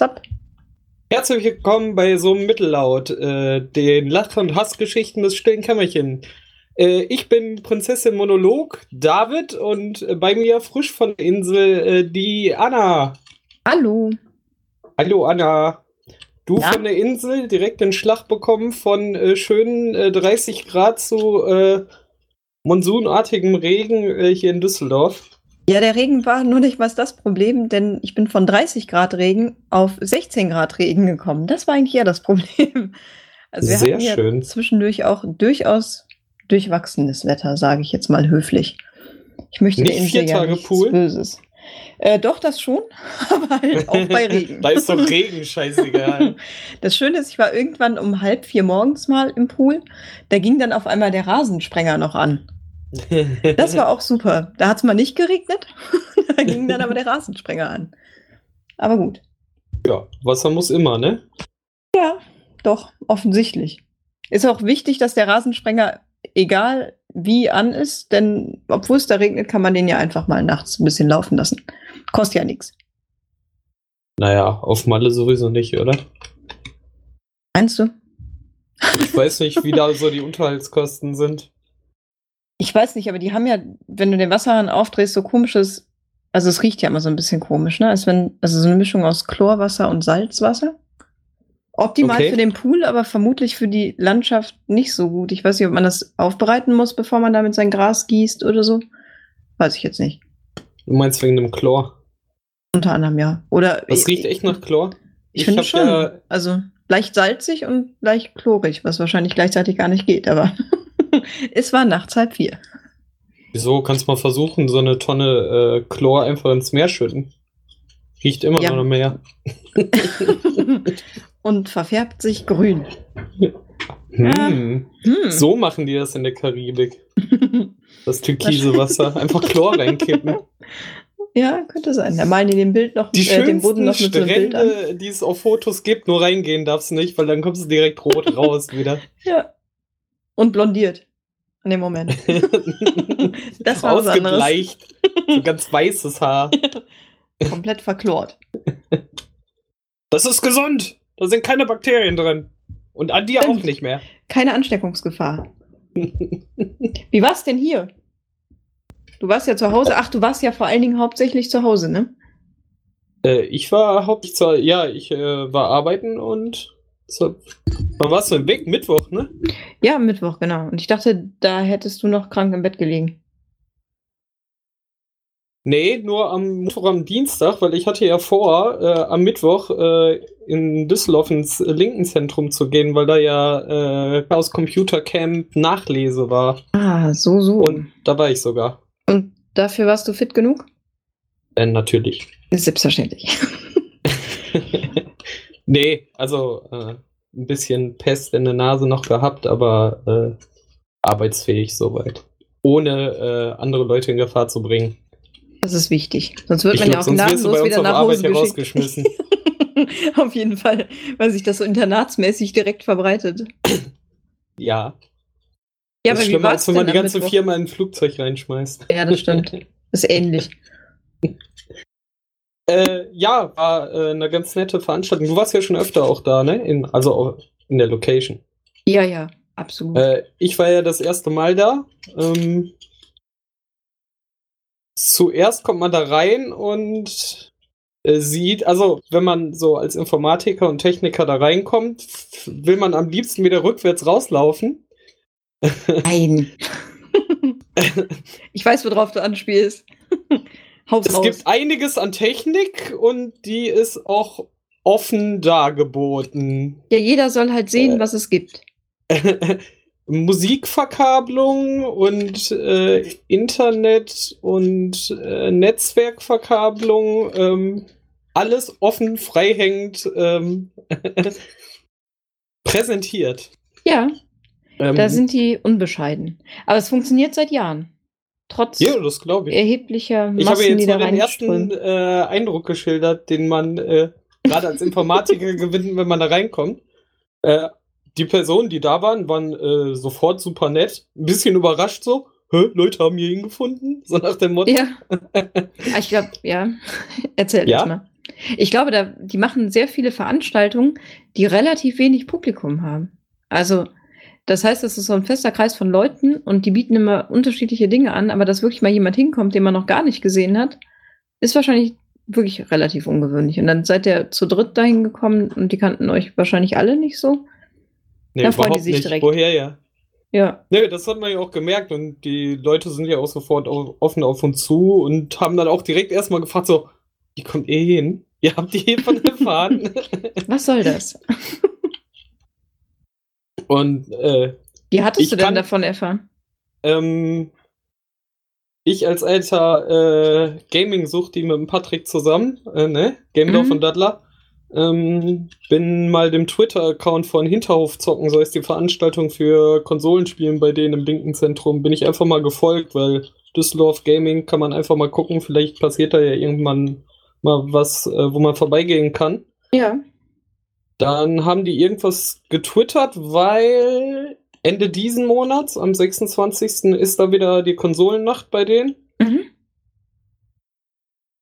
Zapp. Herzlich willkommen bei so einem Mittellaut, äh, den Lach- und Hassgeschichten des stillen Kämmerchen. Äh, ich bin Prinzessin Monolog, David, und äh, bei mir frisch von der Insel äh, die Anna. Hallo. Hallo Anna. Du Ja? von der Insel direkt den Schlag bekommen von äh, schönen äh, 30 Grad zu äh, monsunartigem Regen äh, hier in Düsseldorf. Ja, der Regen war nur nicht mal das Problem, denn ich bin von 30 Grad Regen auf 16 Grad Regen gekommen. Das war eigentlich eher das Problem. Also wir Sehr hatten ja schön. zwischendurch auch durchaus durchwachsenes Wetter, sage ich jetzt mal höflich. Ich möchte Nicht vier ja Tage nichts Pool? Böses. Äh, doch, das schon, aber halt auch bei Regen. da ist doch Regen scheißegal. Das Schöne ist, ich war irgendwann um halb vier morgens mal im Pool. Da ging dann auf einmal der Rasensprenger noch an. Das war auch super. Da hat es mal nicht geregnet. da ging dann aber der Rasensprenger an. Aber gut. ja, Wasser muss immer, ne? Ja, doch, offensichtlich. Ist auch wichtig, dass der Rasensprenger, egal wie an ist, denn obwohl es da regnet, kann man den ja einfach mal nachts ein bisschen laufen lassen. Kostet ja nichts. Naja, auf Malle sowieso nicht, oder? Meinst du? Ich weiß nicht, wie da so die Unterhaltskosten sind. Ich weiß nicht, aber die haben ja, wenn du den Wasserhahn aufdrehst, so komisches, also es riecht ja immer so ein bisschen komisch, ne? Als wenn, also so eine Mischung aus Chlorwasser und Salzwasser. Optimal Okay. für den Pool, aber vermutlich für die Landschaft nicht so gut. Ich weiß nicht, ob man das aufbereiten muss, bevor man damit sein Gras gießt oder so. Weiß ich jetzt nicht. Du meinst wegen dem Chlor? Unter anderem ja. Oder Das riecht echt nach Chlor. ich, ich finde schon. ja- Also leicht salzig und leicht chlorig, was wahrscheinlich gleichzeitig gar nicht geht, aber es war nachts halb vier. Wieso kannst mal versuchen, so eine Tonne äh, Chlor einfach ins Meer schütten? Riecht immer Ja. noch Meer. und verfärbt sich grün. Hm. Hm. So machen die das in der Karibik. Das türkise Wasser. Einfach Chlor reinkippen. Ja, könnte sein. Da malen die den Bild noch, Die äh, den Boden noch mit so einem Bild an. Strände, die es auf Fotos gibt, nur reingehen darfst du nicht, weil dann kommst du direkt rot raus wieder. Ja. Und blondiert. Dem Moment. Das war. Ausgebleicht. So ganz weißes Haar. Komplett verklort. Das ist gesund. Da sind keine Bakterien drin. Und an dir Stimmt. auch nicht mehr. Keine Ansteckungsgefahr. Wie war's denn hier? Du warst ja zu Hause. Ach, du warst ja vor allen Dingen hauptsächlich zu Hause, ne? Äh, ich war hauptsächlich zwar, ja, ich äh, war arbeiten und so, wann warst du im Weg? Mittwoch, ne? Ja, Mittwoch, genau. Und ich dachte, da hättest du noch krank im Bett gelegen. Nee, nur am Mittwoch, am Dienstag, weil ich hatte ja vor, äh, am Mittwoch äh, in Düsseldorf ins Linkenzentrum zu gehen, weil da ja äh, aus Computer Camp Nachlese war. Ah, so, so. Und da war ich sogar. Und dafür warst du fit genug? Äh, natürlich. Selbstverständlich. nee, also äh, ein bisschen Pest in der Nase noch gehabt, aber äh, arbeitsfähig soweit. Ohne äh, andere Leute in Gefahr zu bringen. Das ist wichtig. Sonst wird Ich man glaub, ja auch gnadenlos wieder auf nach Arbeit Hause geschickt. herausgeschmissen. Auf jeden Fall, weil sich das so internatsmäßig direkt verbreitet. Ja. Ja, das ist aber wie schlimmer, als wenn man die ganze Mittwoch? Firma in ein Flugzeug reinschmeißt. Ja, das stimmt. Ist ähnlich. Äh, ja, war äh, eine ganz nette Veranstaltung. Du warst ja schon öfter auch da, ne? In, also auch in der Location. Ja, ja, absolut. Äh, ich war ja das erste Mal da. Ähm, zuerst kommt man da rein und äh, sieht, also wenn man so als Informatiker und Techniker da reinkommt, will man am liebsten wieder rückwärts rauslaufen. Nein. ich weiß, worauf du anspielst. Haus Es raus. gibt einiges an Technik und die ist auch offen dargeboten. ja, jeder soll halt sehen, Äh. was es gibt. Musikverkabelung und äh, Internet und äh, Netzwerkverkabelung, ähm, alles offen, freihängend ähm, präsentiert. Ja, Ähm, da sind die unbescheiden. Aber es funktioniert seit Jahren. Trotz ja, das glaube ich. erheblicher Ich habe Massen, die jetzt da nur den ersten äh, Eindruck geschildert, den man äh, gerade als Informatiker gewinnt, wenn man da reinkommt. Äh, die Personen, die da waren, waren äh, sofort super nett. Ein bisschen überrascht so. Hä, Leute haben hier hingefunden? So nach dem Motto. Ja. Ah, ich glaube, ja. Erzähl Ja? mal. Ich glaube, da, die machen sehr viele Veranstaltungen, die relativ wenig Publikum haben. Also, das heißt, es ist so ein fester Kreis von Leuten und die bieten immer unterschiedliche Dinge an, aber dass wirklich mal jemand hinkommt, den man noch gar nicht gesehen hat, ist wahrscheinlich wirklich relativ ungewöhnlich. Und dann seid ihr zu dritt dahin gekommen und die kannten euch wahrscheinlich alle nicht so. Nee, Da freuen die sich nicht. direkt. Woher ja? Ja, Nee, das hat man ja auch gemerkt und die Leute sind ja auch sofort offen auf uns zu und haben dann auch direkt erstmal gefragt, so, wie kommt ihr hin? Ihr habt die hiervon erfahren. was soll das? und äh, Wie hattest du denn kann- davon erfahren? ähm, ich als alter äh, Gaming-Suchti mit dem Patrick zusammen, äh, ne? Gamedorf Mhm. und Daddler, ähm, bin mal dem Twitter-Account von Hinterhof zocken, so ist die Veranstaltung für Konsolenspielen bei denen im Linken-Zentrum, bin ich einfach mal gefolgt, weil Düsseldorf Gaming kann man einfach mal gucken, vielleicht passiert da ja irgendwann mal was, äh, wo man vorbeigehen kann. Ja. Dann haben die irgendwas getwittert, weil Ende diesen Monats, am 26. ist da wieder die Konsolennacht bei denen. Mhm.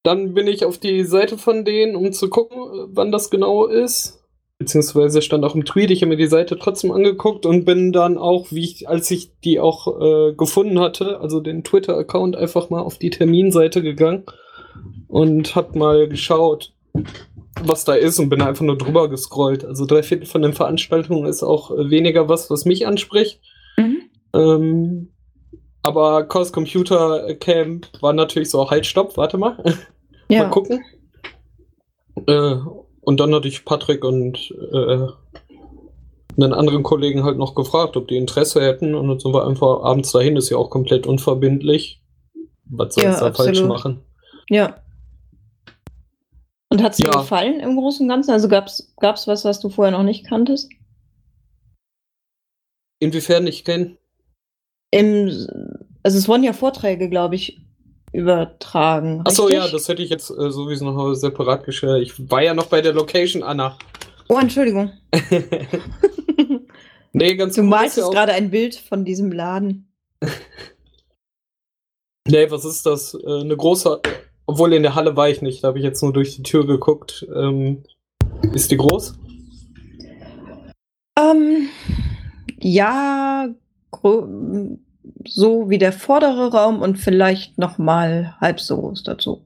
Dann bin ich auf die Seite von denen, um zu gucken, wann das genau ist. Beziehungsweise stand auch im Tweet, ich habe mir die Seite trotzdem angeguckt und bin dann auch, wie ich, als ich die auch äh, gefunden hatte, also den Twitter-Account, einfach mal auf die Terminseite gegangen und hab mal geschaut, was da ist und bin einfach nur drüber gescrollt. Also drei Viertel von den Veranstaltungen ist auch weniger was, was mich anspricht. Mhm. Ähm, aber Chaos Computer Camp war natürlich so, halt, stopp, warte mal. Ja. Mal gucken. Äh, und dann hatte ich Patrick und äh, einen anderen Kollegen halt noch gefragt, ob die Interesse hätten. Und dann sind wir einfach abends dahin, ist ja auch komplett unverbindlich. Was soll Ja, da falsch absolut. machen? Ja. Und hat es dir Ja. gefallen im Großen und Ganzen? Also gab es was, was du vorher noch nicht kanntest? Inwiefern ich kenne? Im, also es wurden ja Vorträge, glaube ich, übertragen. Achso, ja, das hätte ich jetzt äh, sowieso noch separat gestellt. Ich war ja noch bei der Location, Anna. Oh, Entschuldigung. nee, ganz Du cool malst ja jetzt auch- gerade ein Bild von diesem Laden. Nee, was ist das? Äh, eine große. Obwohl in der Halle war ich nicht, da habe ich jetzt nur durch die Tür geguckt. Ähm, ist die groß? Ähm, ja, so wie der vordere Raum und vielleicht noch mal halb so groß dazu,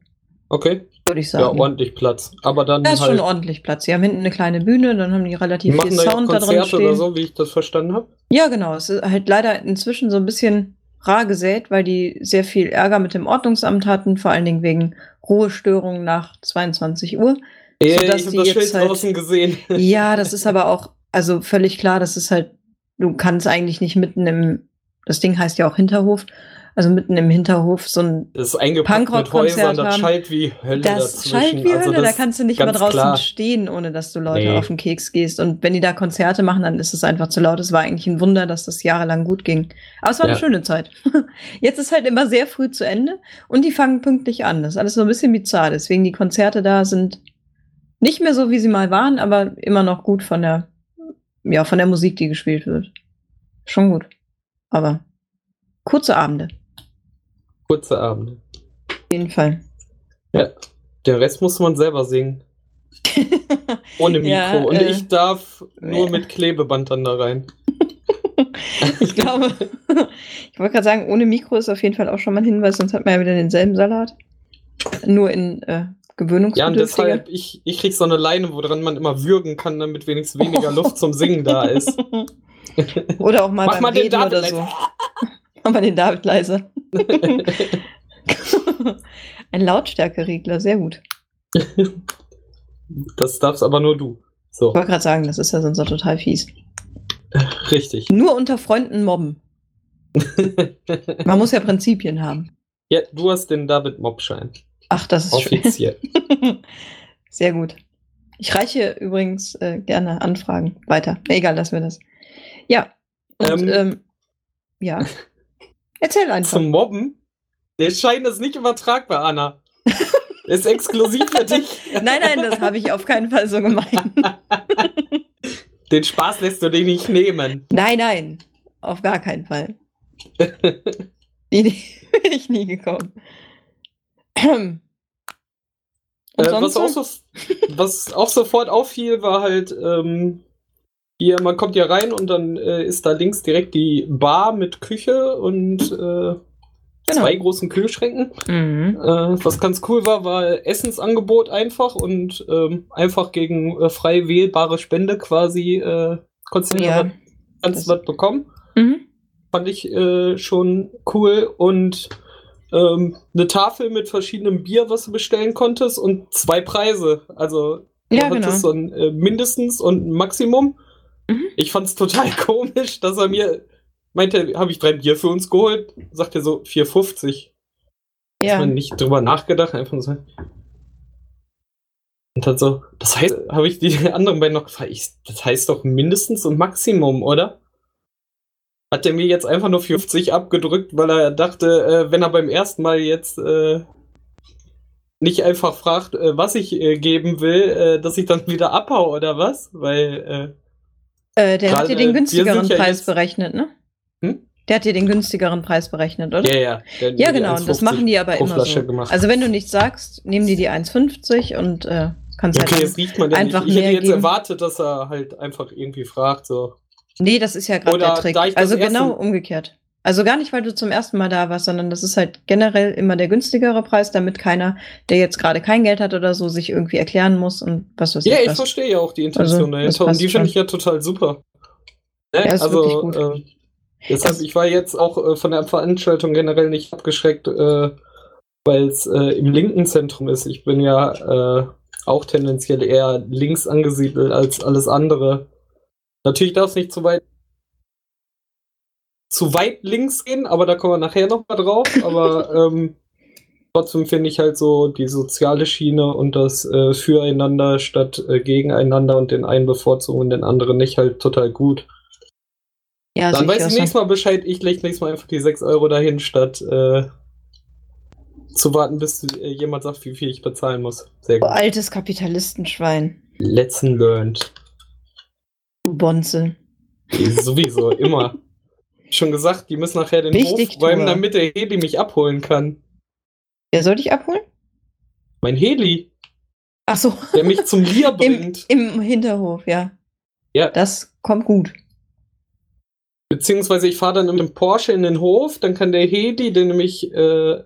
Okay. würde ich Ja, sagen. ordentlich Platz. Aber dann da ist halt. schon ordentlich Platz. Sie haben hinten eine kleine Bühne, dann haben die Die relativ viel machen da ja Sound da drin Konzerte stehen. oder so, wie ich das verstanden habe. Ja, genau. Es ist halt leider inzwischen so ein bisschen rar gesät, weil die sehr viel Ärger mit dem Ordnungsamt hatten, vor allen Dingen wegen Ruhestörungen nach 22 Uhr. Ey, Sodass ich die das jetzt Schild halt- draußen gesehen. Ja, das ist aber auch, also völlig klar, das ist halt, du kannst eigentlich nicht mitten im, das Ding heißt ja auch Hinterhof, also mitten im Hinterhof so ein, Das ist eingepackt mit Punkrock-Konzert Häusern, das haben. schallt wie Hölle das dazwischen. schallt wie Also Hölle, da das- kannst du nicht mal draußen klar. stehen, ohne dass du Leute Nee. auf den Keks gehst. Und wenn die da Konzerte machen, dann ist es einfach zu laut. Es war eigentlich ein Wunder, dass das jahrelang gut ging. Aber es war eine Ja. schöne Zeit. Jetzt ist halt immer sehr früh zu Ende und die fangen pünktlich an. Das ist alles so ein bisschen bizarr. Deswegen die Konzerte da sind nicht mehr so, wie sie mal waren, aber immer noch gut von der, ja, von der Musik, die gespielt wird. Schon gut. Aber kurze Abende. Kurze Abende. Auf jeden Fall. Ja. Der Rest muss man selber singen. Ohne Mikro. Ja, Und äh, ich darf nur mit Klebeband dann da rein. Ich glaube, ich wollte gerade sagen, ohne Mikro ist auf jeden Fall auch schon mal ein Hinweis, sonst hat man ja wieder denselben Salat. Nur in äh, Ja, und deshalb, ich, ich krieg so eine Leine, woran man immer würgen kann, damit wenigstens weniger Luft zum Singen da ist. Oder auch mal Mach beim mal den Reden David oder so. Mach mal den David leise. Ein Lautstärkeregler, sehr gut. Das darfst aber nur du. So, Ich wollte gerade sagen, das ist ja sonst total fies. richtig. Nur unter Freunden mobben. Man muss ja Prinzipien haben. ja, du hast den David Mobschein. Ach, das ist schön. Offiziell. Sehr gut. Ich reiche übrigens äh, gerne Anfragen weiter. Egal, lassen wir das. Ja. Und, Ähm. ähm, ja. Erzähl einfach. Zum Mobben? Der Schein ist nicht übertragbar, Anna. ist exklusiv für dich. Nein, nein, das habe ich auf keinen Fall so gemeint. Den Spaß lässt du dir nicht nehmen. Nein, nein. Auf gar keinen Fall. Die bin ich nie gekommen. Äh, was, auch so, was, auch sofort auffiel, war halt, ähm, hier, man kommt ja rein und dann äh, ist da links direkt die Bar mit Küche und äh, Genau. zwei großen Kühlschränken. Mhm. Äh, was ganz cool war, war Essensangebot einfach und ähm, einfach gegen äh, frei wählbare Spende quasi äh, konntest du ja. ganz was bekommen. Mhm. Fand ich äh, schon cool und ähm, eine Tafel mit verschiedenem Bier, was du bestellen konntest und zwei Preise. Also ja, genau. so ein äh, mindestens und ein Maximum. Mhm. Ich fand es total komisch, dass er mir meinte, habe ich drei Bier für uns geholt, sagt er so 4,50. Ja. Hat man nicht drüber nachgedacht, einfach nur so. Und dann so, das heißt, habe ich die anderen beiden noch gefragt, ich, das heißt doch mindestens und Maximum, oder? Hat er mir jetzt einfach nur 50 abgedrückt, weil er dachte, äh, wenn er beim ersten Mal jetzt äh, nicht einfach fragt, äh, was ich äh, geben will, äh, dass ich dann wieder abhau oder was? Weil äh, der hat dir den günstigeren Preis ja berechnet, ne? Hm? Der hat dir den günstigeren Preis berechnet, oder? Ja, ja. Der, ja, genau. Und das machen die aber immer so. Gemacht. Also wenn du nichts sagst, nehmen die die 1,50 und äh, kannst okay, halt jetzt riecht man einfach nicht. Ich hätte jetzt geben. erwartet, dass er halt einfach irgendwie fragt, so. Nee, das ist ja gerade der Trick. Also genau umgekehrt. Also gar nicht, weil du zum ersten Mal da warst, sondern das ist halt generell immer der günstigere Preis, damit keiner, der jetzt gerade kein Geld hat oder so, sich irgendwie erklären muss und was weiß ich. Ja, ich verstehe ja auch die Intention also, dahinter und die finde ich ja total super. Ne? Ja, ist also. Äh, Deshalb, ich war jetzt auch äh, von der Veranstaltung generell nicht abgeschreckt, äh, weil es äh, im linken Zentrum ist. Ich bin ja äh, auch tendenziell eher links angesiedelt als alles andere. Natürlich darf es nicht zu weit zu weit links gehen, aber da kommen wir nachher noch mal drauf. Aber ähm, trotzdem finde ich halt so die soziale Schiene und das äh, Füreinander statt äh, Gegeneinander und den einen bevorzugen und den anderen nicht halt total gut. Ja, Dann weiß ich nächstes Mal Bescheid, ich lege nächstes Mal einfach die 6 Euro dahin, statt äh, zu warten, bis äh, jemand sagt, wie viel ich bezahlen muss. Sehr gut. Altes Kapitalistenschwein. Lesson learned. Bonze. Sowieso, immer. Schon gesagt, die müssen nachher den Wichtig, Hof räumen, damit der Heli mich abholen kann. Wer soll dich abholen? Mein Heli. Ach so. Der mich zum Lier bringt. Im, Im Hinterhof, ja. Ja. Das kommt gut. Beziehungsweise ich fahre dann mit dem Porsche in den Hof, dann kann der Hedi den nämlich äh,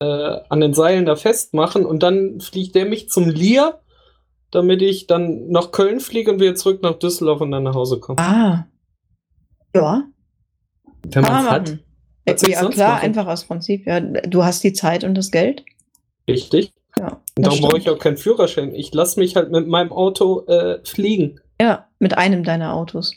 äh, an den Seilen da festmachen und dann fliegt der mich zum Lier, damit ich dann nach Köln fliege und wieder zurück nach Düsseldorf und dann nach Hause komme. Ah. Ja. Wenn man es hat. Ja, klar, machen? einfach aus Prinzip. Ja, du hast die Zeit und das Geld. Richtig. Ja, und darum brauche ich auch keinen Führerschein. Ich lasse mich halt mit meinem Auto äh, fliegen. Ja, mit einem deiner Autos.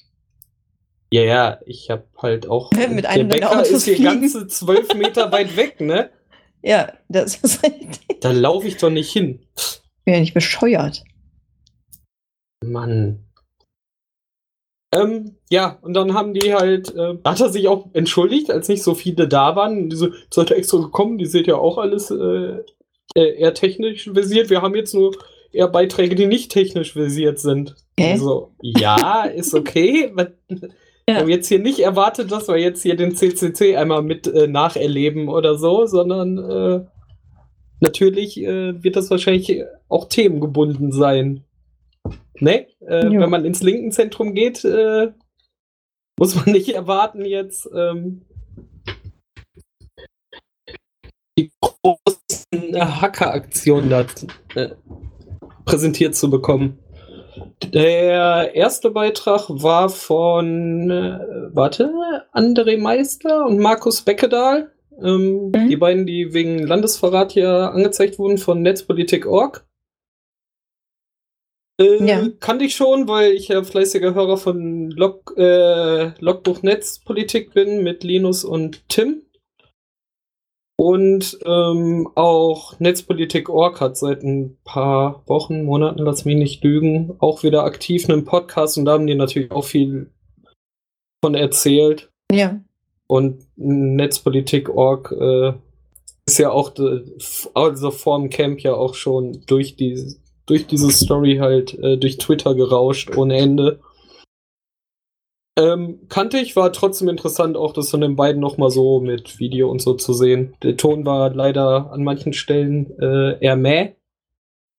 Ja, ja, ich habe halt auch. Mit einem der Bäcker ist hier ganze zwölf Meter weit weg, ne? Ja, das ist richtig. Da laufe ich doch nicht hin. Bin ja nicht bescheuert. Mann. Ähm, ja, und dann haben die halt, äh, hat er sich auch entschuldigt, als nicht so viele da waren. Diese sollte extra gekommen, die seht ja auch alles äh, äh, eher technisch versiert. Wir haben jetzt nur eher Beiträge, die nicht technisch versiert sind. Hä? Also, ja, ist okay. Wir haben jetzt hier nicht erwartet, dass wir jetzt hier den CCC einmal mit äh, nacherleben oder so, sondern äh, natürlich äh, wird das wahrscheinlich auch themengebunden sein. Ne? Äh, wenn man ins linken Zentrum geht, äh, muss man nicht erwarten jetzt ähm, die großen Hackeraktionen da äh, präsentiert zu bekommen. Der erste Beitrag war von, äh, warte, André Meister und Markus Beckedahl. Ähm, mhm. Die beiden, die wegen Landesverrat hier angezeigt wurden von Netzpolitik.org. Äh, ja. Kannte ich schon, weil ich ja fleißiger Hörer von Log, äh, Logbuch Netzpolitik bin mit Linus und Tim. Und ähm, auch Netzpolitik.org hat seit ein paar Wochen, Monaten, lass mich nicht lügen, auch wieder aktiv einen Podcast und da haben die natürlich auch viel von erzählt. Ja. Und Netzpolitik.org äh, ist ja auch, also vorm Camp ja auch schon durch, die, durch diese Story halt äh, durch Twitter gerauscht ohne Ende. Ähm, kannte ich, war trotzdem interessant, auch das von den beiden nochmal so mit Video und so zu sehen. Der Ton war leider an manchen Stellen äh, eher mäh.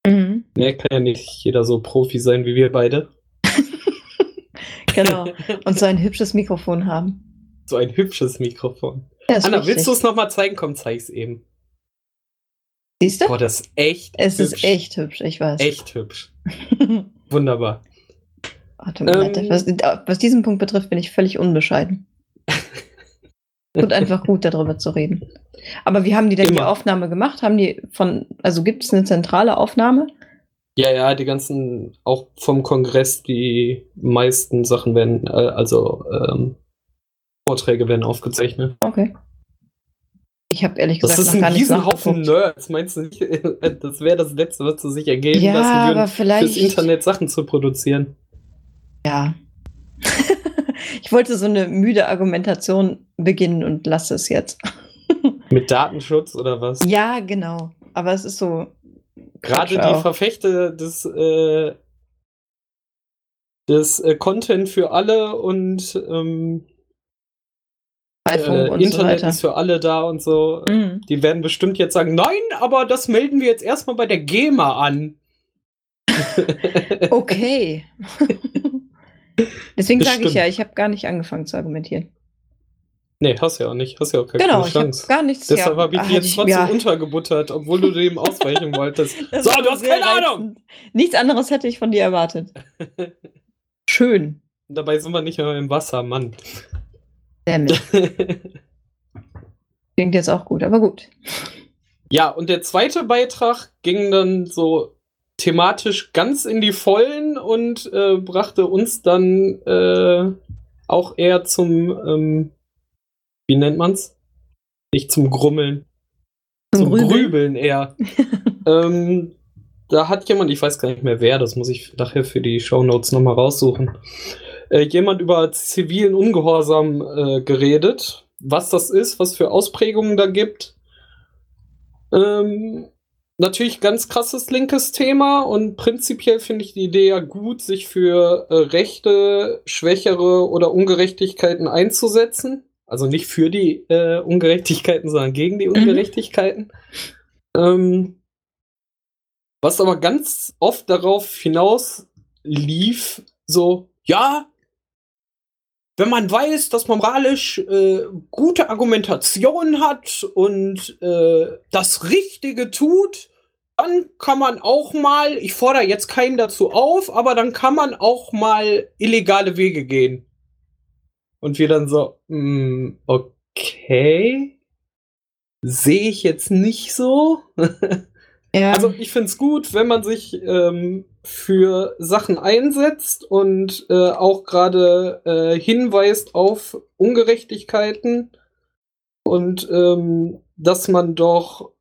Mhm. Ne, kann ja nicht jeder so Profi sein wie wir beide. genau. Und so ein hübsches Mikrofon haben. So ein hübsches Mikrofon. Anna, wichtig. willst du es nochmal zeigen? Komm, zeig's eben. Siehst du? Boah, das ist echt Es hübsch. ist echt hübsch, ich weiß. Echt hübsch. Wunderbar. Warte mal, ähm, was, was, diesen Punkt betrifft, bin ich völlig unbescheiden. Und einfach gut, darüber zu reden. Aber wie haben die denn Immer. die Aufnahme gemacht? Haben die von, also gibt es eine zentrale Aufnahme? Ja, ja, die ganzen, auch vom Kongress, die meisten Sachen werden, äh, also ähm, Vorträge werden aufgezeichnet. Okay. Ich habe ehrlich gesagt das ist noch gar ein Riesenhaufen Nerds. Meinst du nicht, das wäre das Letzte, was sie sich ergeben ja, lassen würden, aber vielleicht... fürs Internet Sachen zu produzieren? Ja. ich wollte so eine müde Argumentation beginnen und lasse es jetzt. Mit Datenschutz oder was? Ja, genau. Aber es ist so. Gerade die Verfechter des, äh, des äh, Content für alle und ähm, äh, und Internet so ist für alle da und so. Mhm. Die werden bestimmt jetzt sagen, nein, aber das melden wir jetzt erstmal bei der GEMA an. okay. Deswegen sage ich ja, ich habe gar nicht angefangen zu argumentieren. Nee, hast ja auch nicht. Hast ja auch keine genau, Chance. gar nichts. Deshalb habe ich dich jetzt trotzdem ja. untergebuttert, obwohl du dem ausweichen wolltest. so, du hast keine reizend. Ahnung! Nichts anderes hätte ich von dir erwartet. Schön. Dabei sind wir nicht mehr im Wasser, Mann. Klingt jetzt auch gut, aber gut. Ja, und der zweite Beitrag ging dann so thematisch ganz in die Vollen und äh, brachte uns dann äh, auch eher zum, ähm, wie nennt man's? Nicht zum Grummeln. Zum, zum Grübeln eher. ähm, da hat jemand, ich weiß gar nicht mehr wer, das muss ich nachher für die Shownotes nochmal raussuchen, äh, jemand über zivilen Ungehorsam äh, geredet. Was das ist, was für Ausprägungen da gibt. Ähm, natürlich ganz krasses linkes Thema und prinzipiell finde ich die Idee ja gut, sich für äh, Rechte, Schwächere oder Ungerechtigkeiten einzusetzen. Also nicht für die äh, Ungerechtigkeiten, sondern gegen die mhm. Ungerechtigkeiten. Mhm. Ähm, was aber ganz oft darauf hinaus lief, so, ja, wenn man weiß, dass man moralisch äh, gute Argumentation hat und äh, das Richtige tut, dann kann man auch mal, ich fordere jetzt keinen dazu auf, aber dann kann man auch mal illegale Wege gehen. Und wir dann so, mh, hm, okay, sehe ich jetzt nicht so. ja. Also ich finde es gut, wenn man sich ähm, für Sachen einsetzt und äh, auch gerade äh, hinweist auf Ungerechtigkeiten und ähm, dass man doch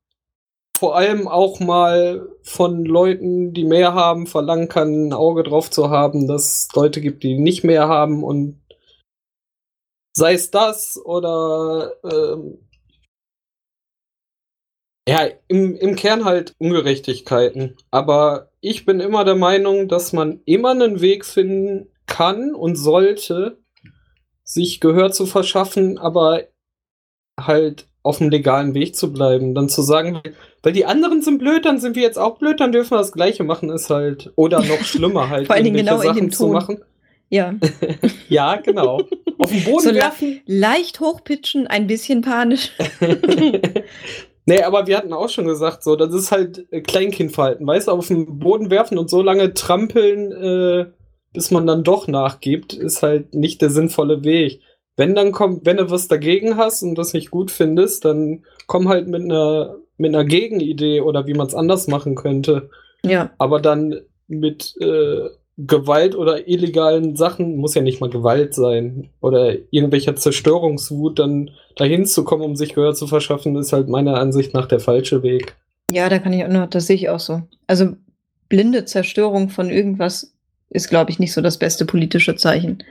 vor allem auch mal von Leuten, die mehr haben, verlangen kann, ein Auge drauf zu haben, dass es Leute gibt, die nicht mehr haben und sei es das oder ähm, ja, im, im Kern halt Ungerechtigkeiten. Aber ich bin immer der Meinung, dass man immer einen Weg finden kann und sollte, sich Gehör zu verschaffen, aber halt auf dem legalen Weg zu bleiben. Dann zu sagen, weil die anderen sind blöd, dann sind wir jetzt auch blöd, dann dürfen wir das Gleiche machen, ist halt, oder noch schlimmer halt, Vor allen Dingen genau Sachen in dem zu Ton. machen. Ja. ja, genau. Auf dem Boden so werfen. Leicht hochpitchen, ein bisschen panisch. nee, aber wir hatten auch schon gesagt, so, das ist halt äh, Kleinkindverhalten, weißt du, auf dem Boden werfen und so lange trampeln, äh, bis man dann doch nachgibt, ist halt nicht der sinnvolle Weg. Wenn dann kommt, wenn du was dagegen hast und das nicht gut findest, dann komm halt mit einer mit einer Gegenidee oder wie man es anders machen könnte. Ja. Aber dann mit äh, Gewalt oder illegalen Sachen, muss ja nicht mal Gewalt sein, oder irgendwelcher Zerstörungswut, dann dahin zu kommen, um sich Gehör zu verschaffen, ist halt meiner Ansicht nach der falsche Weg. Ja, da kann ich auch noch, das sehe ich auch so. Also blinde Zerstörung von irgendwas ist, glaube ich, nicht so das beste politische Zeichen.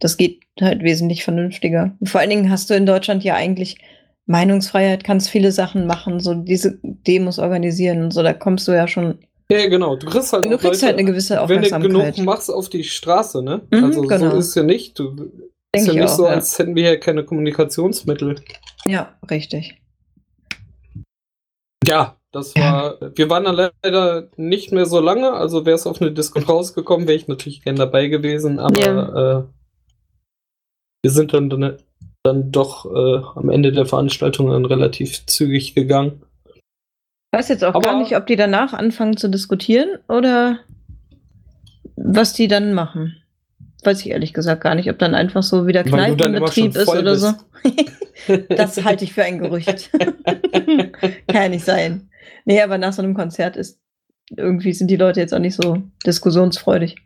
Das geht halt wesentlich vernünftiger. vor allen Dingen hast du in Deutschland ja eigentlich Meinungsfreiheit, kannst viele Sachen machen, so diese Demos organisieren und so, da kommst du ja schon. Ja, genau. Du kriegst halt, du kriegst Leute, halt eine gewisse Aufmerksamkeit. Wenn du genug machst auf die Straße, ne? Mhm, also genau. so ist ja nicht. Du Denk ist ja nicht auch, so, ja. als hätten wir hier keine Kommunikationsmittel. Ja, richtig. Ja, das war, ja. wir waren da leider nicht mehr so lange, also wäre es auf eine Disco rausgekommen, wäre ich natürlich gern dabei gewesen, aber ja. äh, wir sind dann, dann, dann doch äh, am Ende der Veranstaltung dann relativ zügig gegangen. Ich weiß jetzt auch aber, gar nicht, ob die danach anfangen zu diskutieren oder was die dann machen. Weiß ich ehrlich gesagt gar nicht, ob dann einfach so wieder Kneipenbetrieb ist oder bist. so. das halte ich für ein Gerücht. Kann ja nicht sein. Nee, aber nach so einem Konzert ist irgendwie sind die Leute jetzt auch nicht so diskussionsfreudig.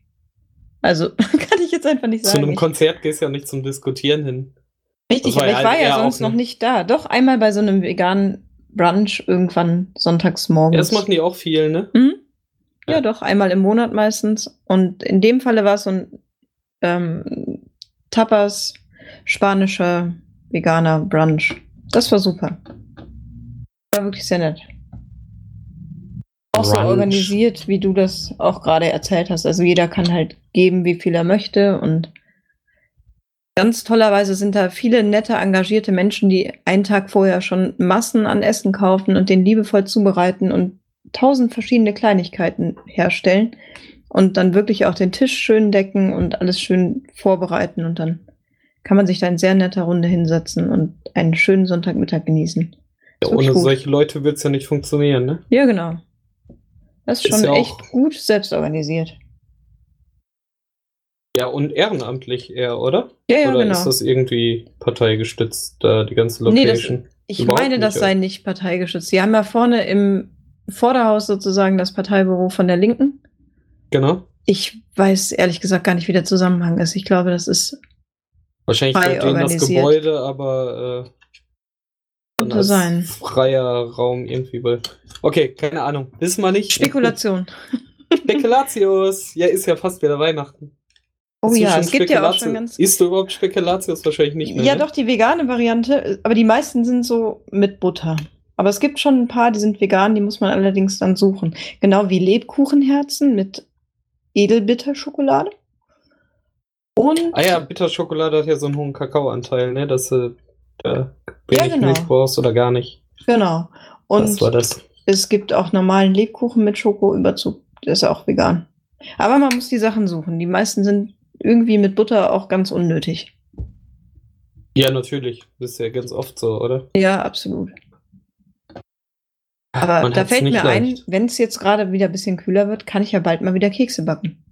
Also kann ich jetzt einfach nicht sagen. Zu einem Konzert gehst du ja nicht zum Diskutieren hin. Richtig, aber ich halt war ja sonst noch nicht da. Doch einmal bei so einem veganen Brunch irgendwann sonntags morgens. Ja, das machen die auch viel, ne? Mhm. Ja, ja, doch, einmal im Monat meistens. Und in dem Falle war es so ein ähm, Tapas, spanischer, veganer Brunch. Das war super. War wirklich sehr nett. Auch so organisiert, wie du das auch gerade erzählt hast. Also jeder kann halt geben, wie viel er möchte. Und ganz tollerweise sind da viele nette, engagierte Menschen, die einen Tag vorher schon Massen an Essen kaufen und den liebevoll zubereiten und tausend verschiedene Kleinigkeiten herstellen und dann wirklich auch den Tisch schön decken und alles schön vorbereiten und dann kann man sich da in sehr netter Runde hinsetzen und einen schönen Sonntagmittag genießen. Ja, ohne gut. solche Leute wird es ja nicht funktionieren, ne? Ja, genau. Das ist, ist schon ja echt gut selbst organisiert. Ja, und ehrenamtlich eher, oder? Ja, ja, oder genau. ist das irgendwie parteigestützt, da die ganze Location? Nee, das, ich Überhaupt meine, das sei nicht parteigestützt. Sie haben ja vorne im Vorderhaus sozusagen das Parteibüro von der Linken. Genau. Ich weiß ehrlich gesagt gar nicht, wie der Zusammenhang ist. Ich glaube, das ist. Wahrscheinlich gehört denen das Gebäude, aber äh, Könnte sein. freier Raum irgendwie. Weil, okay, keine Ahnung. Wissen wir nicht. Spekulation. Spekulatius. Ja, ist ja fast wieder Weihnachten. Oh ja, es gibt ja auch schon ganz. Isst du überhaupt Spekulatius? Wahrscheinlich nicht mehr. Ja, ne? doch, die vegane Variante, aber die meisten sind so mit Butter. Aber es gibt schon ein paar, die sind vegan, die muss man allerdings dann suchen. Genau wie Lebkuchenherzen mit Edelbitterschokolade. Und ah ja, Bitterschokolade hat ja so einen hohen Kakaoanteil, ne? Dass du da wenig ja, genau. Milch brauchst oder gar nicht. Genau. Und Was war das? es gibt auch normalen Lebkuchen mit Schokoüberzug. Der ist auch vegan. Aber man muss die Sachen suchen. Die meisten sind irgendwie mit Butter auch ganz unnötig. Ja, natürlich. Das ist ja ganz oft so, oder? Ja, absolut. Aber Man da fällt mir leicht. ein, wenn es jetzt gerade wieder ein bisschen kühler wird, kann ich ja bald mal wieder Kekse backen.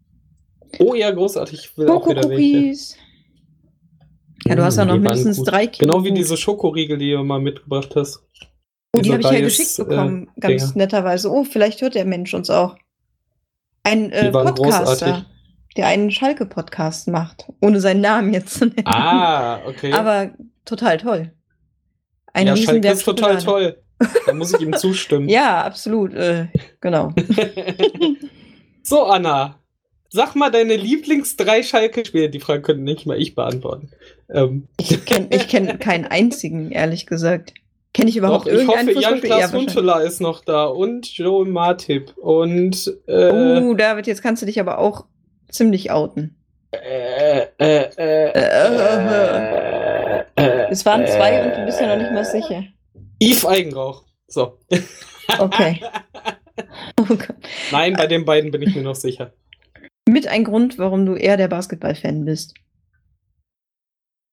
Oh ja, großartig. Ich will Schoko auch wieder Cookies. Ja, du hast ja noch mindestens gut. drei Kilo. Genau wie diese Schokoriegel, die du mal mitgebracht hast. Oh, die habe ich ja geschickt bekommen, äh, ganz Dinger. netterweise. Oh, vielleicht hört der Mensch uns auch. Ein äh, Podcaster, großartig. Der einen Schalke-Podcast macht, ohne seinen Namen jetzt zu nennen. Ah, okay. Aber total toll. Ein ja, Schalke ist total toll. Da muss ich ihm zustimmen. ja, absolut. Äh, genau. so, Anna. Sag mal deine Lieblings drei Schalke-Spiele. Die Frage könnte nicht mal ich beantworten. Ähm. Ich kenne ich kenn keinen einzigen, ehrlich gesagt. Kenne ich überhaupt Doch, irgendeinen Ich hoffe, Jan-Klaas Huntela ist noch da und Joel Martip und äh, Oh, David, jetzt kannst du dich aber auch ziemlich outen. Äh, äh, äh, es waren zwei und du bist ja noch nicht mal sicher. Yves Eigenrauch. So. Okay. Oh Nein, bei den beiden bin ich mir noch sicher. Mit ein Grund, warum du eher der Basketball-Fan bist.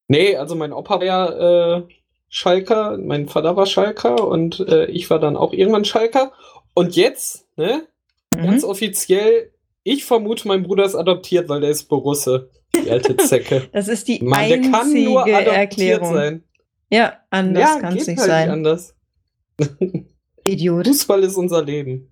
Nee, also mein Opa war ja äh, Schalker, mein Vater war Schalker und äh, ich war dann auch irgendwann Schalker. Und jetzt, ne, mhm. ganz offiziell, ich vermute, mein Bruder ist adoptiert, weil der ist Borusse, die alte Zecke. das ist die Mann, einzige der kann nur Erklärung. Sein. Ja, anders ja, kann es nicht halt sein. Nicht anders. Idiot. Fußball ist unser Leben.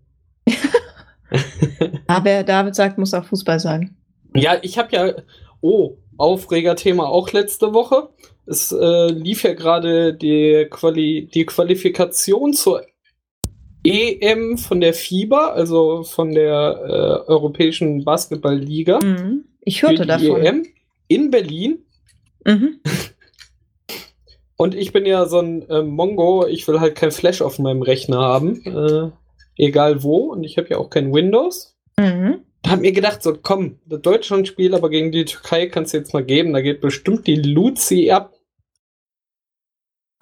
Aber David sagt, muss auch Fußball sagen. Ja, ich habe ja, oh, Aufregerthema auch letzte Woche. Es äh, lief ja gerade die, Quali die Qualifikation zur EM von der FIBA, also von der äh, Europäischen Basketballliga. Mhm. Ich hörte davon. EM in Berlin. Mhm. Und ich bin ja so ein äh, Mongo, ich will halt kein Flash auf meinem Rechner haben, äh, egal wo. Und ich habe ja auch kein Windows. Mhm. Da hab mir gedacht, so komm, das Deutschland-Spiel, aber gegen die Türkei kannst du jetzt mal geben. Da geht bestimmt die Luzi ab.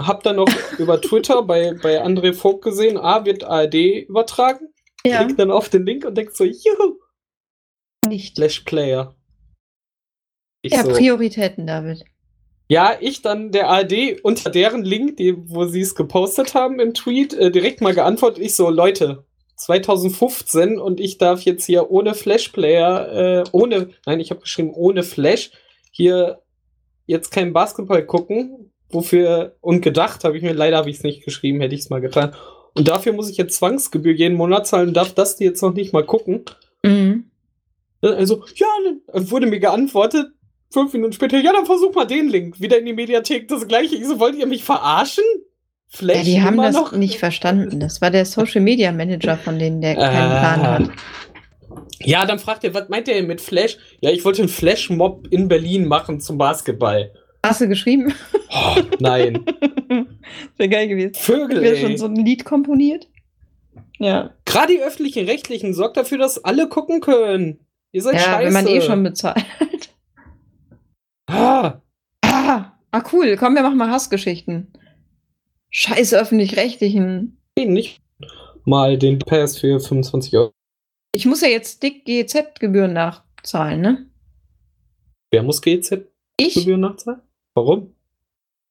Hab dann noch über Twitter bei, bei André Vogt gesehen, A, wird ARD übertragen. Ja. Klick dann auf den Link und denk so, juhu, Nicht. Flash Player. Ich Ja, so, Prioritäten, David. ja, ich dann der ARD unter deren Link, die, wo sie es gepostet haben im Tweet, äh, direkt mal geantwortet. Ich so, Leute, 2015 und ich darf jetzt hier ohne Flash Player, äh, ohne, nein, ich habe geschrieben ohne Flash, hier jetzt kein Basketball gucken. Wofür und gedacht habe ich mir, leider habe ich es nicht geschrieben, hätte ich es mal getan. Und dafür muss ich jetzt Zwangsgebühr jeden Monat zahlen und darf das jetzt noch nicht mal gucken. Mhm. Also, ja, dann wurde mir geantwortet, fünf Minuten später, ja, dann versuch mal den Link. Wieder in die Mediathek, das gleiche. Ich so, wollt ihr mich verarschen? Flash Ja, die haben das noch? nicht verstanden. Das war der Social Media Manager von denen, der keinen Plan Ah. hat. Ja, dann fragt er, was meint er mit Flash? Ja, ich wollte einen Flash-Mob in Berlin machen zum Basketball. Hast du geschrieben? Oh, nein. Wäre geil gewesen. Vögel, Wäre schon so ein Lied komponiert. Ja. Gerade die öffentlichen Rechtlichen sorgt dafür, dass alle gucken können. Ihr seid Ja, scheiße. wenn man eh schon bezahlt. Ah, Ah, ah, cool. Komm, wir machen mal Hassgeschichten. Scheiß öffentlich-rechtlichen. nee, nicht mal den Pass für 25 Euro. Ich muss ja jetzt dick GZ-Gebühren nachzahlen, ne? Wer muss GZ-Gebühren Ich? nachzahlen? Warum?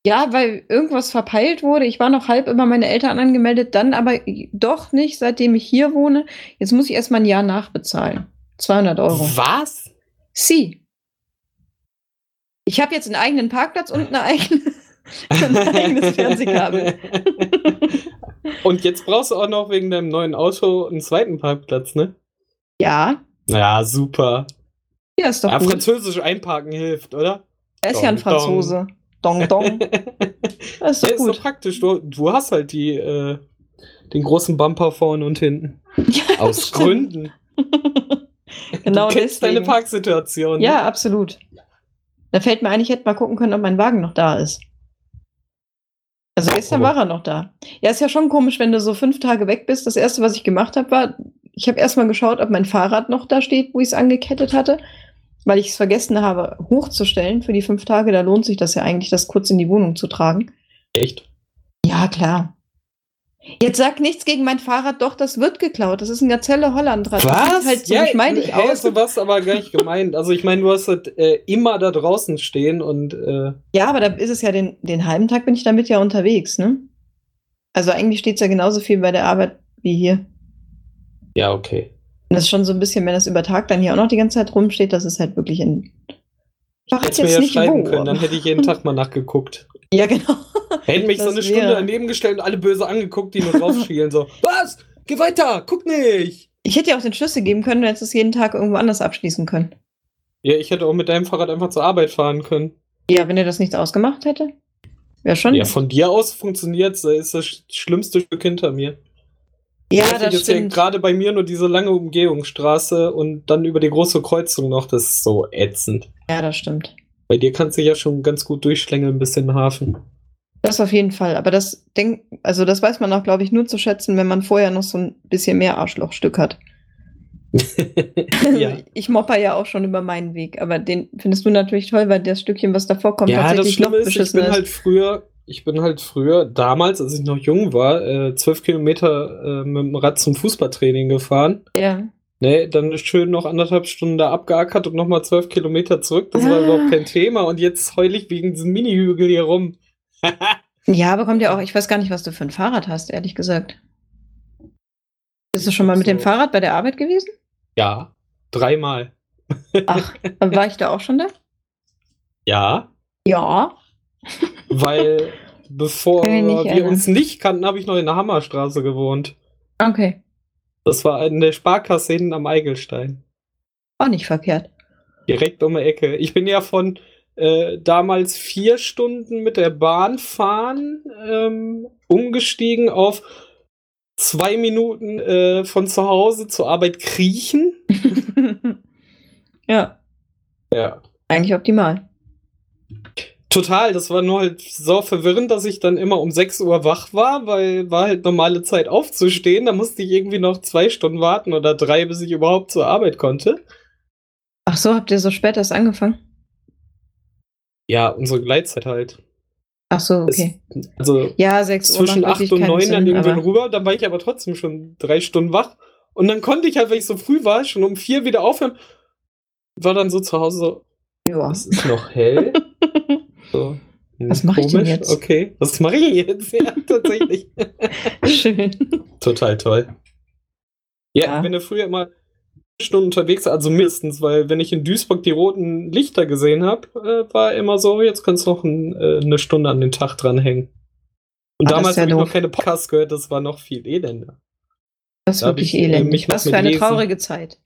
Ja, weil irgendwas verpeilt wurde. Ich war noch halb über meine Eltern angemeldet, dann aber doch nicht, seitdem ich hier wohne. Jetzt muss ich erstmal ein Jahr nachbezahlen. 200 Euro. Was? Sie. Ich habe jetzt einen eigenen Parkplatz und eine eigene, ein eigenes Fernsehkabel. Und jetzt brauchst du auch noch wegen deinem neuen Auto einen zweiten Parkplatz, ne? Ja, Ja, super. ja, ist doch Ja, gut. Französisch einparken hilft, oder? Er ist ja ein Dong, dong. Franzose. Dong, dong. Das ist Ja, doch ist doch gut. praktisch. Du, du hast halt die, äh, den großen Bumper vorne und hinten. Ja, Aus stimmt. Gründen. Genau du kennst deine deswegen. Parksituation. ne? Ja, absolut. Da fällt mir ein, ich hätte mal gucken können, ob mein Wagen noch da ist. Also gestern war er noch da. Ja, ist ja schon komisch, wenn du so fünf Tage weg bist. Das erste, was ich gemacht habe, war, ich habe erstmal geschaut, ob mein Fahrrad noch da steht, wo ich es angekettet hatte, weil ich es vergessen habe, hochzustellen für die fünf Tage. Da lohnt sich das ja eigentlich, das kurz in die Wohnung zu tragen. Echt? Ja, klar. Jetzt sag nichts gegen mein Fahrrad, doch, das wird geklaut. Das ist ein Gazelle Hollandrad. Das sieht halt so geschmeidig hä, aus. so was aber gar nicht gemeint. Also ich meine, du hast halt äh, immer da draußen stehen und äh, Ja, aber da ist es ja den, den halben Tag bin ich damit ja unterwegs, ne? Also eigentlich steht es ja genauso viel bei der Arbeit wie hier. ja, okay. Und das ist schon so ein bisschen, wenn das über Tag dann hier auch noch die ganze Zeit rumsteht, das ist halt wirklich ein. Ich weiß Hättest mir jetzt ja nicht schreiben wo. können, dann hätte ich jeden Tag mal nachgeguckt. ja, genau. Hätten mich so Das eine Stunde daneben gestellt und alle böse angeguckt, die nur draufschielen. So, was? Geh weiter, guck nicht. Ich hätte ja auch den Schlüssel geben können, du hättest es jeden Tag irgendwo anders abschließen können. Ja, ich hätte auch mit deinem Fahrrad einfach zur Arbeit fahren können. Ja, wenn er das nicht ausgemacht hätte. Wäre schon. Ja, von dir aus funktioniert es, ist das sch- schlimmste Stück hinter mir. Ja das ist ja stimmt. gerade bei mir nur diese lange Umgehungsstraße und dann über die große Kreuzung noch. Das ist so ätzend. Ja, das stimmt. Bei dir kannst du ja schon ganz gut durchschlängeln bis in den Hafen. Das auf jeden Fall. Aber das denk, also das weiß man auch, glaube ich, nur zu schätzen, wenn man vorher noch so ein bisschen mehr Arschlochstück hat. ja. Ich mopper ja auch schon über meinen Weg, aber den findest du natürlich toll, weil das Stückchen, was davor kommt, ja, das tatsächlich noch Schlimme ist, ich bin ist. halt früher, ich bin halt früher, damals, als ich noch jung war, äh, zwölf Kilometer äh, mit dem Rad zum Fußballtraining gefahren. ja. Ne, dann schön noch anderthalb Stunden da abgeackert und nochmal zwölf Kilometer zurück. Das war Ah. überhaupt kein Thema. Und jetzt heul ich wegen diesem Mini-Hügel hier rum. ja, aber kommt ja auch, ich weiß gar nicht, was du für ein Fahrrad hast, ehrlich gesagt. Bist du schon mal mit dem. Fahrrad bei der Arbeit gewesen? Ja, dreimal. Ach, war ich da auch schon da? Ja, Ja. Weil bevor wir erinnern. uns nicht kannten, habe ich noch in der Hammerstraße gewohnt. Okay. Das war in der Sparkasse hinten am Eigelstein. Auch nicht verkehrt. Direkt um die Ecke. Ich bin ja von äh, damals vier Stunden mit der Bahn fahren ähm, umgestiegen auf zwei Minuten äh, von zu Hause zur Arbeit kriechen. ja, Ja. eigentlich optimal. Total, das war nur halt so verwirrend, dass ich dann immer um 6 Uhr wach war, weil war halt normale Zeit aufzustehen. Da musste ich irgendwie noch zwei Stunden warten oder drei, bis ich überhaupt zur Arbeit konnte. Ach so, habt ihr so spät erst angefangen? Ja, unsere Gleitzeit halt. Ach so, okay. Es, also ja, 6 Uhr zwischen 8 und 9 Sinn, dann irgendwann rüber, dann war ich aber trotzdem schon drei Stunden wach. Und dann konnte ich halt, wenn ich so früh war, schon um vier wieder aufhören. War dann so zu Hause so, ja. es ist noch hell. so, was mache ich denn jetzt? Okay, was mache ich jetzt? Ja, tatsächlich. Schön. Total toll. Ja, Ja. wenn du früher immer Stunden unterwegs, also mindestens, weil wenn ich in Duisburg die roten Lichter gesehen habe, äh, war immer so, jetzt kannst du noch ein, äh, eine Stunde an den Tag dranhängen. Und Ah, damals ja habe ich noch keine Podcasts gehört, das war noch viel elender. Das ist Da wirklich ich, äh, elendig. Was für eine Lesen- traurige Zeit.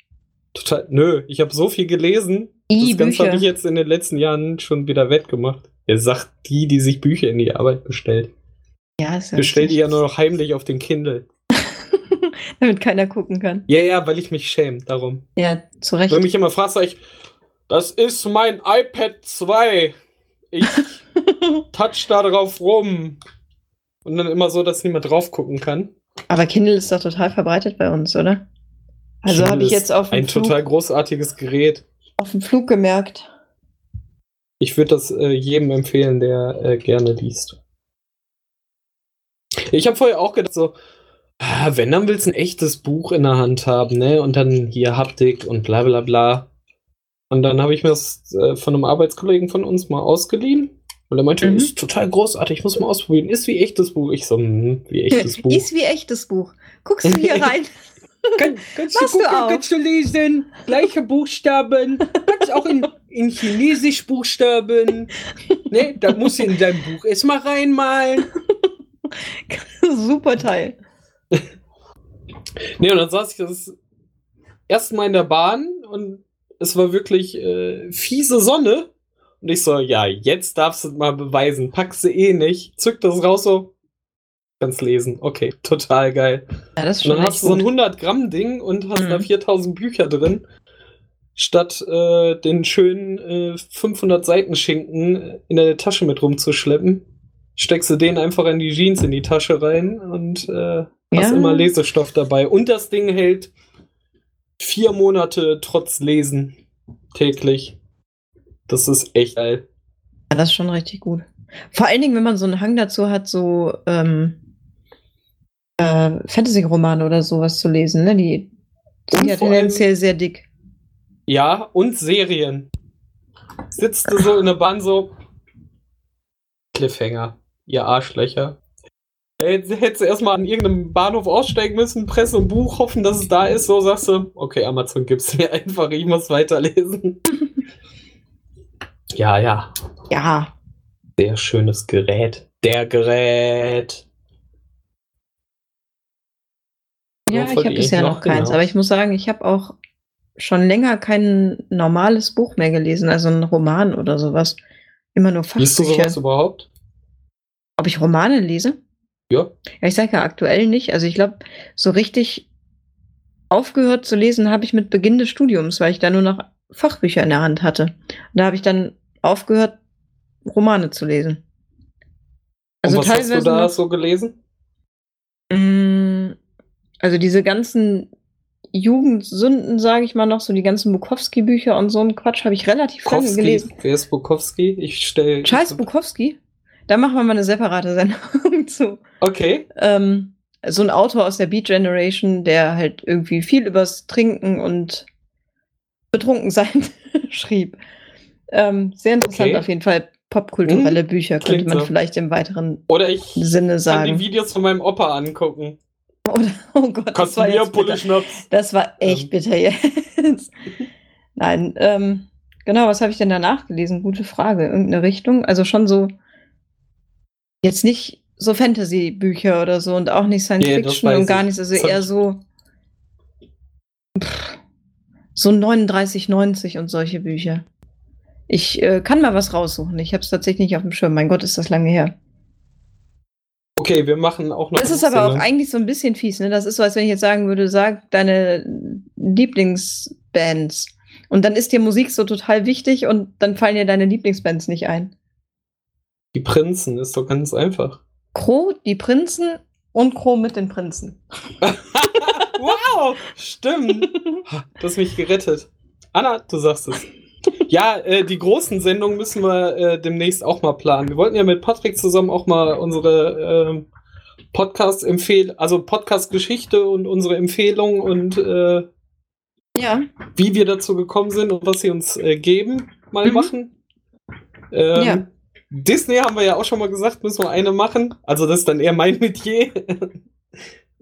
Total, nö, ich habe so viel gelesen. I, das Ganze Bücher. habe ich jetzt in den letzten Jahren schon wieder wettgemacht. Er sagt die, die sich Bücher in die Arbeit bestellt. Ja, ist ja Bestell die ja nur noch heimlich auf den Kindle. Damit keiner gucken kann. Ja, ja, weil ich mich schäme, darum. Ja, zu Recht. Wenn mich immer fragst, sag ich, das ist mein iPad 2. Ich touch da drauf rum. Und dann immer so, dass niemand drauf gucken kann. Aber Kindle ist doch total verbreitet bei uns, oder? Also habe ich jetzt auf dem, Ein Flug, total großartiges Gerät. auf dem Flug gemerkt. Ich würde das äh, jedem empfehlen, der äh, gerne liest. Ich habe vorher auch gedacht, so, ah, wenn, dann willst du ein echtes Buch in der Hand haben, ne? Und dann hier Haptik und bla bla bla. Und dann habe ich mir das äh, von einem Arbeitskollegen von uns mal ausgeliehen. Und er meinte, Mhm. ist total großartig, muss mal ausprobieren. Ist wie echtes Buch. Ich so, hm, wie echtes Buch. Ist wie echtes Buch. Guckst du hier rein? Kann, kannst Machst du du gucken, auch. kannst du lesen, gleiche Buchstaben, kannst auch in, in Chinesisch Buchstaben. Ne, da musst du in dein Buch erstmal reinmalen. Super Teil. Nee, und dann saß ich das erste Mal in der Bahn und es war wirklich äh, fiese Sonne. Und ich so, ja, jetzt darfst du es mal beweisen. Packst du eh nicht. Zück das raus so. Kannst lesen. Okay, total geil. Ja, das ist Und schon dann echt hast du so ein gut. 100 Gramm Ding und hast Mhm. da 4000 Bücher drin. Statt äh, den schönen äh, 500 Seiten Schinken in der Tasche mit rumzuschleppen, steckst du den einfach in die Jeans in die Tasche rein und äh, hast Ja. immer Lesestoff dabei. Und das Ding hält vier Monate trotz Lesen täglich. Das ist echt geil. Ja, das ist schon richtig gut. Vor allen Dingen, wenn man so einen Hang dazu hat, so ähm, äh, Fantasy-Romane oder sowas zu lesen, ne? Die sind ja tendenziell sehr dick. Ja, und Serien. Sitzt du so in der Bahn so. Cliffhanger, ihr Arschlöcher. Hätt- Hättest du erstmal an irgendeinem Bahnhof aussteigen müssen, Presse und Buch, hoffen, dass es da ist, so sagst du, okay, Amazon gibt's mir einfach, ich muss weiterlesen. ja, ja, Ja, sehr schönes Gerät. Der Gerät. Ja, ich habe bisher noch noch keins. hinaus? Aber ich muss sagen, ich habe auch schon länger kein normales Buch mehr gelesen, also ein Roman oder sowas. Immer nur Liest du Fachbücher. sowas überhaupt? Ob ich Romane lese? Ja. Ja, ich sage ja aktuell nicht. Also ich glaube, so richtig aufgehört zu lesen habe ich mit Beginn des Studiums, weil ich da nur noch Fachbücher in der Hand hatte. Und da habe ich dann aufgehört, Romane zu lesen. Also und was hast du da noch- so gelesen? Mm, Also diese ganzen Jugendsünden, sage ich mal noch, so die ganzen Bukowski-Bücher und so ein Quatsch habe ich relativ lange gelesen. Wer ist Bukowski? Ich stelle. Charles Bukowski, da machen wir mal eine separate Sendung zu. Okay. Ähm, so ein Autor aus der Beat Generation, der halt irgendwie viel übers Trinken und Betrunkensein schrieb. Ähm, sehr interessant Okay. auf jeden Fall. Popkulturelle Bücher könnte man so. vielleicht im weiteren Oder ich Sinne kann die sagen. Videos von meinem Opa angucken. Oder, oh Gott, das Kannst du war, jetzt bitter. Das war echt Ähm. bitter jetzt. Nein, ähm, genau, was habe ich denn danach gelesen? Gute Frage. Irgendeine Richtung? Also schon so, jetzt nicht so Fantasy-Bücher oder so und auch nicht Science Nee, das Fiction und gar ich. nichts, also Das eher so pff, so 39,90 und solche Bücher. Ich äh, kann mal was raussuchen. Ich habe es tatsächlich nicht auf dem Schirm. Mein Gott, ist das lange her. Okay, wir machen auch noch. Das ist aber auch eigentlich so ein bisschen fies. Ne? Das ist so, als wenn ich jetzt sagen würde, sag deine Lieblingsbands. Und dann ist dir Musik so total wichtig und dann fallen dir deine Lieblingsbands nicht ein. Die Prinzen ist doch ganz einfach. Crow, die Prinzen und Crow mit den Prinzen. wow, stimmt. Du hast mich gerettet. Anna, du sagst es. Ja, äh, die großen Sendungen müssen wir äh, demnächst auch mal planen. Wir wollten ja mit Patrick zusammen auch mal unsere ähm, Podcast empfehlen, also Podcast-Geschichte und unsere Empfehlungen und äh, Ja. wie wir dazu gekommen sind und was sie uns äh, geben, mal Mhm. machen. Ähm, Ja. Disney haben wir ja auch schon mal gesagt, müssen wir eine machen. Also das ist dann eher mein Metier.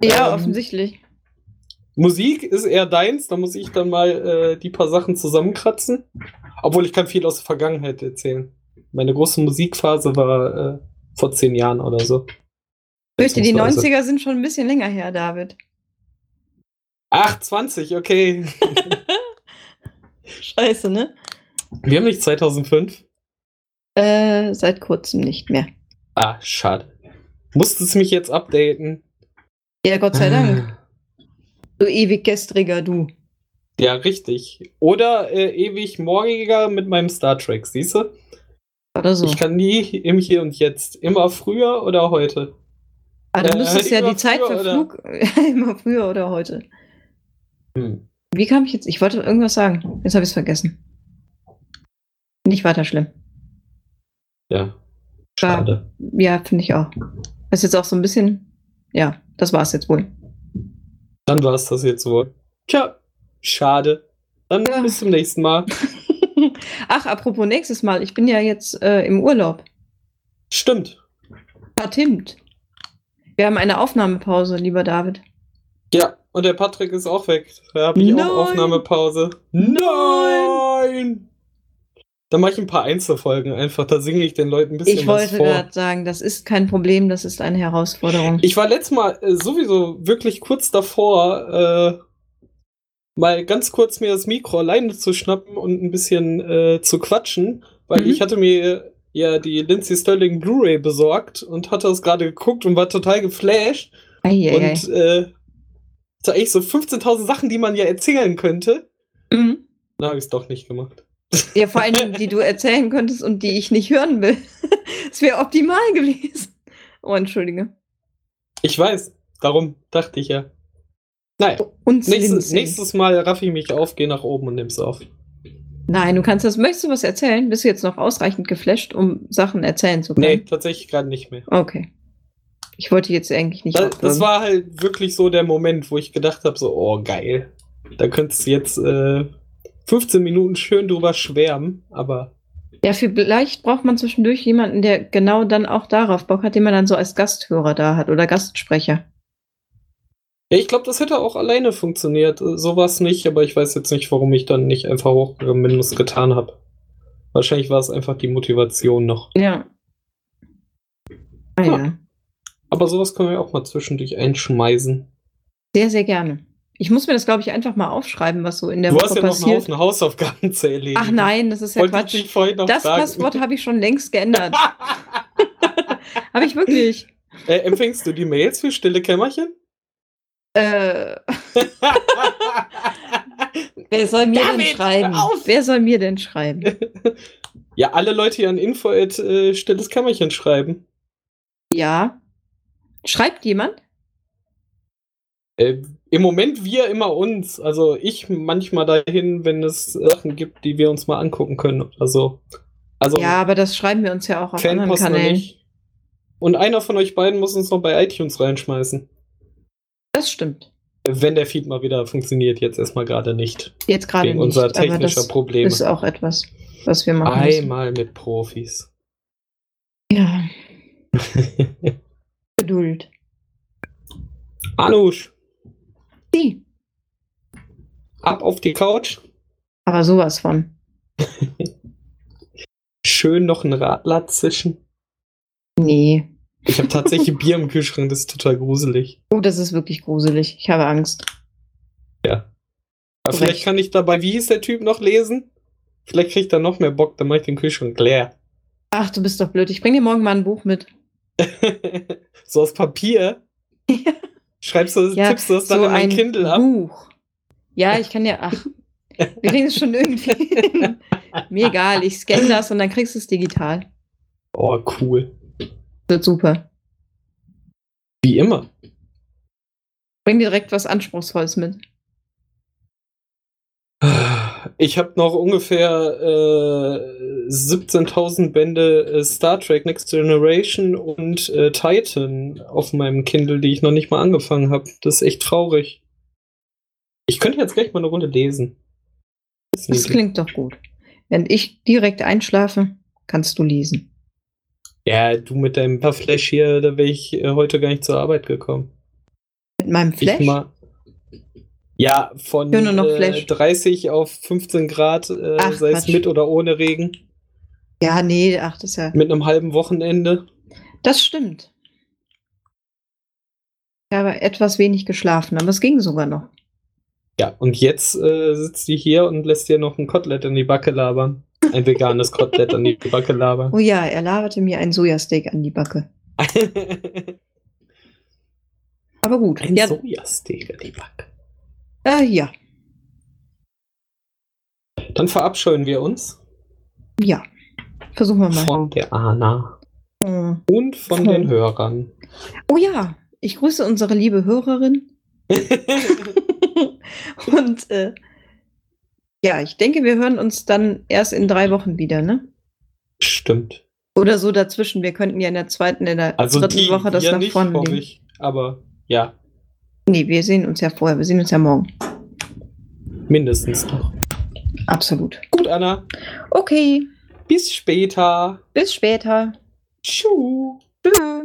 Ja, Ähm, offensichtlich. Musik ist eher deins, da muss ich dann mal äh, die paar Sachen zusammenkratzen. Obwohl ich kann viel aus der Vergangenheit erzählen. Meine große Musikphase war äh, vor zehn Jahren oder so. Fürchte, die Beziehungsweise- 90er sind schon ein bisschen länger her, David. Ach, 20, okay. Scheiße, ne? Wir haben nicht 2005. Äh, seit kurzem nicht mehr. Ah, schade. Musstest mich jetzt updaten. Ja, Gott sei Dank. Du ewig gestriger, du. Ja, richtig. Oder äh, ewig morgiger mit meinem Star Trek, siehst du? Oder so. Ich kann nie im Hier und Jetzt. Immer früher oder heute. Aber du äh, müsstest ja die Zeit früher verflug. immer früher oder heute. Hm. Wie kam ich jetzt? Ich wollte irgendwas sagen. Jetzt habe ich es vergessen. Nicht weiter schlimm. Ja. Schade. Ja, finde ich auch. Das ist jetzt auch so ein bisschen. Ja, das war es jetzt wohl. Dann war es das jetzt wohl. Tja, schade. Dann Ja. bis zum nächsten Mal. Ach, apropos nächstes Mal. Ich bin ja jetzt äh, im Urlaub. Stimmt. Vertimmt. Wir haben eine Aufnahmepause, lieber David. Ja, und der Patrick ist auch weg. Da habe ich Nein. auch Aufnahmepause. Nein! Dann mache ich ein paar Einzelfolgen einfach. Da singe ich den Leuten ein bisschen Ich was wollte vor. gerade sagen, das ist kein Problem, das ist eine Herausforderung. Ich war letztes Mal äh, sowieso wirklich kurz davor, äh, mal ganz kurz mir das Mikro alleine zu schnappen und ein bisschen äh, zu quatschen, weil Mhm. ich hatte mir ja die Lindsay Sterling Blu-ray besorgt und hatte das gerade geguckt und war total geflasht. Eieiei. Und äh, da eigentlich so 15.000 Sachen, die man ja erzählen könnte. Mhm. Dann habe ich es doch nicht gemacht. Ja, vor allem, die du erzählen könntest und die ich nicht hören will. Es wäre optimal gewesen. Oh, entschuldige. Ich weiß, darum dachte ich ja. Naja, Und nächstes, nächstes Mal raff ich mich auf, gehe nach oben und nimm's auf. Nein, du kannst das. Möchtest du was erzählen? Bist du jetzt noch ausreichend geflasht, um Sachen erzählen zu können? Nee, tatsächlich gerade nicht mehr. Okay. Ich wollte jetzt eigentlich nicht. Das, das war halt wirklich so der Moment, wo ich gedacht habe, so, oh geil. Da könntest du jetzt äh, 15 Minuten schön drüber schwärmen, aber Ja, vielleicht braucht man zwischendurch jemanden, der genau dann auch darauf Bock hat, den man dann so als Gasthörer da hat oder Gastsprecher. Ja, ich glaube, das hätte auch alleine funktioniert. Äh, Sowas nicht, aber ich weiß jetzt nicht, warum ich dann nicht einfach hochgegangen bin und es getan habe. Wahrscheinlich war es einfach die Motivation noch. Ja. Ah, Ja. ja. Aber sowas können wir auch mal zwischendurch einschmeißen. Sehr, sehr gerne. Ich muss mir das, glaube ich, einfach mal aufschreiben, was so in der du Woche hast ja noch einen passiert. Haufen Hausaufgaben zu erledigen. Ach nein, das ist ja Wollte ich Quatsch. dich vorhin noch Das fragen. Passwort habe ich schon längst geändert. habe ich wirklich. äh, empfängst du die Mails für stille Kämmerchen? Äh, wer soll mir denn David, schreiben? auf! Wer soll mir denn schreiben? ja, alle Leute hier an info at, äh, stilles Kämmerchen schreiben. Ja. Schreibt jemand? Äh, Im Moment wir immer uns. Also ich manchmal dahin, wenn es Sachen gibt, die wir uns mal angucken können oder so. Also Ja, aber das schreiben wir uns ja auch auf anderen Fanpost noch Kanälen. Und einer von euch beiden muss uns noch bei iTunes reinschmeißen. Das stimmt. Wenn der Feed mal wieder funktioniert, jetzt erstmal gerade nicht. Jetzt gerade nicht. aber technischer das Probleme. ist auch etwas, was wir machen müssen. Einmal mit Profis. Ja, Geduld. Anusch, Die. ab auf die Couch. Aber sowas von. Schön noch ein Radler zischen. Nee. Ich habe tatsächlich Bier im Kühlschrank, das ist total gruselig. Oh, das ist wirklich gruselig. Ich habe Angst. Aber Korrekt. vielleicht kann ich dabei, wie hieß der Typ noch lesen? Vielleicht kriegt er noch mehr Bock, dann mache ich den Kühlschrank leer. Ach, du bist doch blöd. Ich bring dir morgen mal ein Buch mit. so aus Papier. Schreibst du, Ja, tippst du das dann so in dein ein Kindle ab? Buch. Ja, ich kann ja. Ach, wir kriegen es schon irgendwie. hin. Mir egal. Ich scanne das und dann kriegst du es digital. Oh, cool. Wird super. Wie immer. Bring dir direkt was Anspruchsvolles mit. ich habe noch ungefähr äh, 17.000 Bände äh, Star Trek Next Generation und äh, Titan auf meinem Kindle, die ich noch nicht mal angefangen habe. Das ist echt traurig. Ich könnte jetzt gleich mal eine Runde lesen. Das, das klingt doch gut. Wenn ich direkt einschlafe, kannst du lesen. Ja, du mit deinem Flash hier, da wäre ich äh, heute gar nicht zur Arbeit gekommen. Mit meinem Flash? ja, von äh, 30 auf 15 Grad, äh, ach, sei es mit oder ohne Regen. Ja, nee, ach, das ist ja. Mit einem halben Wochenende. Das stimmt. Ich habe etwas wenig geschlafen, aber es ging sogar noch. Ja, und jetzt äh, sitzt die hier und lässt dir noch ein Kotelett in die Backe labern. Ein veganes Kotelett an die Backe labern. Oh ja, er laberte mir ein Sojasteak an die Backe. Aber gut. Ein ja. Sojasteak an die Backe. Äh, ja. Dann verabscheuen wir uns. Ja. Versuchen wir mal. Von der Anna. Hm. Und von hm. den Hörern. Oh ja, ich grüße unsere liebe Hörerin. Und äh, ja, ich denke, wir hören uns dann erst in drei Wochen wieder, ne? Stimmt. Oder so dazwischen. Wir könnten ja in der zweiten, in der also dritten die, Woche das nach vorne legen. Ich, aber ja. Nee, wir sehen uns ja vorher. Wir sehen uns ja morgen. Mindestens noch. Absolut. Gut, Anna. Okay. Bis später. Bis später. Tschüss. Tschüss.